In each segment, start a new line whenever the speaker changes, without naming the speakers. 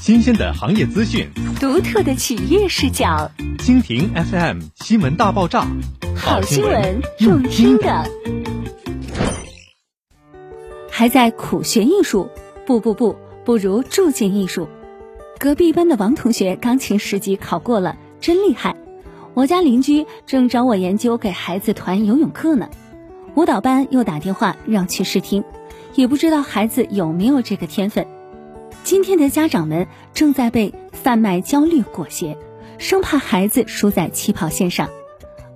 新鲜的行业资讯，
独特的企业视角。
蜻蜓 FM 新闻大爆炸，
好新闻用听的。还在苦学艺术？不不不，不如住进艺术。隔壁班的王同学钢琴十级考过了，真厉害。我家邻居正找我研究给孩子团游泳课呢。舞蹈班又打电话让去试听，也不知道孩子有没有这个天分。今天的家长们正在被贩卖焦虑裹挟，生怕孩子输在起跑线上，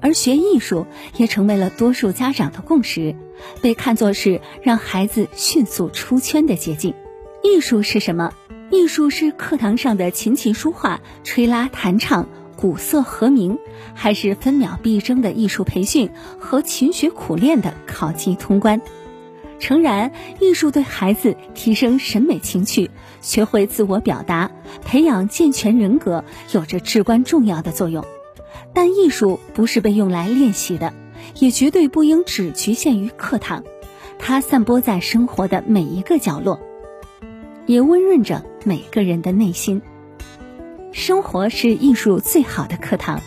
而学艺术也成为了多数家长的共识，被看作是让孩子迅速出圈的捷径。艺术是什么？艺术是课堂上的琴棋书画、吹拉弹唱、鼓瑟和鸣，还是分秒必争的艺术培训和勤学苦练的考级通关？诚然，艺术对孩子提升审美情趣、学会自我表达、培养健全人格有着至关重要的作用。但艺术不是被用来练习的，也绝对不应只局限于课堂。它散播在生活的每一个角落，也温润着每个人的内心。生活是艺术最好的课堂。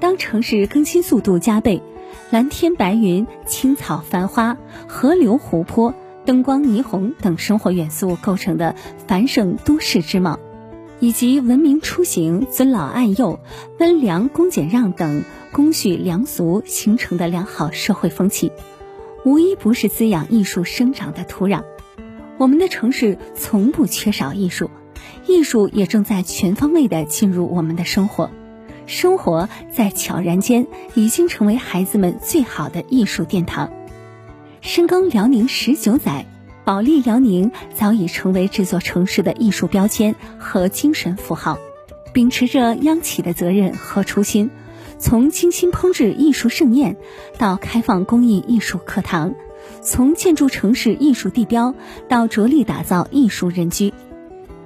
当城市更新速度加倍。蓝天白云、青草繁花、河流湖泊、灯光霓虹等生活元素构成的繁盛都市之貌，以及文明出行、尊老爱幼、温良恭俭让等公序良俗形成的良好社会风气，无一不是滋养艺术生长的土壤。我们的城市从不缺少艺术，艺术也正在全方位地进入我们的生活。生活在悄然间，已经成为孩子们最好的艺术殿堂。深耕辽宁十九载，保利辽宁早已成为这座城市的艺术标签和精神符号。秉持着央企的责任和初心，从精心烹制艺术盛宴到开放公益艺术课堂，从建筑城市艺术地标到着力打造艺术人居。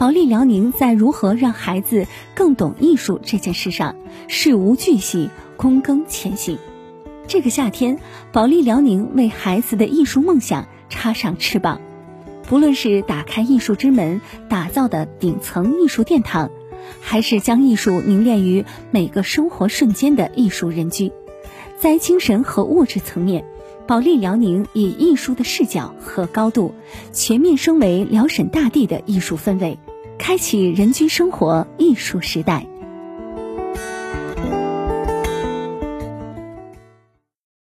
保利辽宁在如何让孩子更懂艺术这件事上，事无巨细，躬耕前行。这个夏天，保利辽宁为孩子的艺术梦想插上翅膀。不论是打开艺术之门，打造的顶层艺术殿堂，还是将艺术凝练于每个生活瞬间的艺术人居，在精神和物质层面，保利辽宁以艺术的视角和高度，全面升维辽沈大地的艺术氛围。开启人居生活艺术时代。